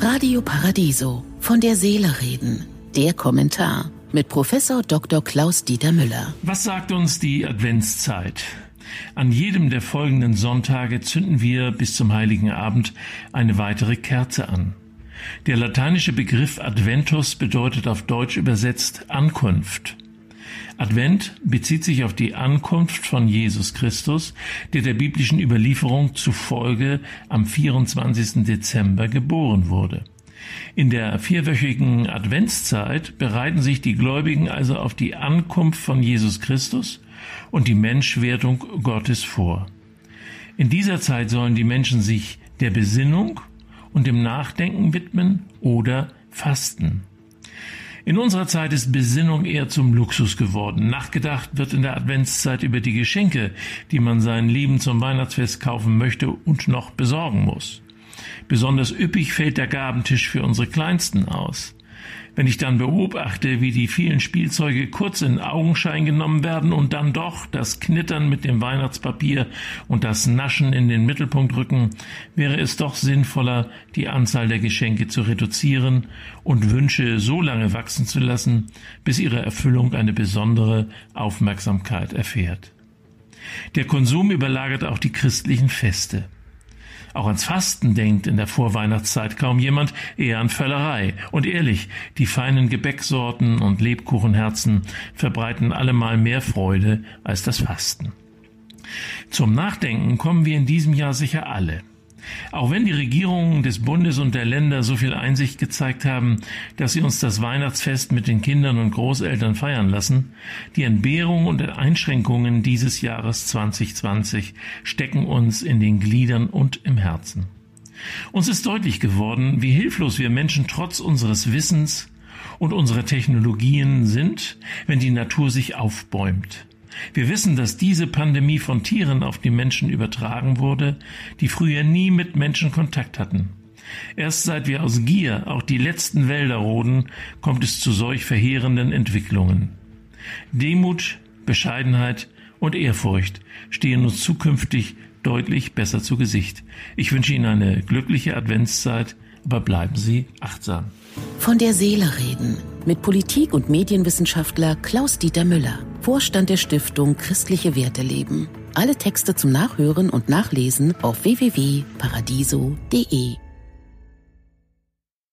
Radio Paradiso von der Seele reden. Der Kommentar mit Professor Dr. Klaus Dieter Müller. Was sagt uns die Adventszeit? An jedem der folgenden Sonntage zünden wir bis zum heiligen Abend eine weitere Kerze an. Der lateinische Begriff Adventus bedeutet auf Deutsch übersetzt Ankunft. Advent bezieht sich auf die Ankunft von Jesus Christus, der der biblischen Überlieferung zufolge am 24. Dezember geboren wurde. In der vierwöchigen Adventszeit bereiten sich die Gläubigen also auf die Ankunft von Jesus Christus und die Menschwerdung Gottes vor. In dieser Zeit sollen die Menschen sich der Besinnung und dem Nachdenken widmen oder fasten. In unserer Zeit ist Besinnung eher zum Luxus geworden. Nachgedacht wird in der Adventszeit über die Geschenke, die man seinen Lieben zum Weihnachtsfest kaufen möchte und noch besorgen muss. Besonders üppig fällt der Gabentisch für unsere Kleinsten aus. Wenn ich dann beobachte, wie die vielen Spielzeuge kurz in Augenschein genommen werden und dann doch das Knittern mit dem Weihnachtspapier und das Naschen in den Mittelpunkt rücken, wäre es doch sinnvoller, die Anzahl der Geschenke zu reduzieren und Wünsche so lange wachsen zu lassen, bis ihre Erfüllung eine besondere Aufmerksamkeit erfährt. Der Konsum überlagert auch die christlichen Feste. Auch ans Fasten denkt in der Vorweihnachtszeit kaum jemand, eher an Völlerei. Und ehrlich, die feinen Gebäcksorten und Lebkuchenherzen verbreiten allemal mehr Freude als das Fasten. Zum Nachdenken kommen wir in diesem Jahr sicher alle. Auch wenn die Regierungen des Bundes und der Länder so viel Einsicht gezeigt haben, dass sie uns das Weihnachtsfest mit den Kindern und Großeltern feiern lassen, die Entbehrungen und Einschränkungen dieses Jahres 2020 stecken uns in den Gliedern und im Herzen. Uns ist deutlich geworden, wie hilflos wir Menschen trotz unseres Wissens und unserer Technologien sind, wenn die Natur sich aufbäumt. Wir wissen, dass diese Pandemie von Tieren auf die Menschen übertragen wurde, die früher nie mit Menschen Kontakt hatten. Erst seit wir aus Gier auch die letzten Wälder roden, kommt es zu solch verheerenden Entwicklungen. Demut, Bescheidenheit und Ehrfurcht stehen uns zukünftig deutlich besser zu Gesicht. Ich wünsche Ihnen eine glückliche Adventszeit, aber bleiben Sie achtsam. Von der Seele reden mit Politik- und Medienwissenschaftler Klaus-Dieter Müller, Vorstand der Stiftung Christliche Werte leben. Alle Texte zum Nachhören und Nachlesen auf www.paradiso.de.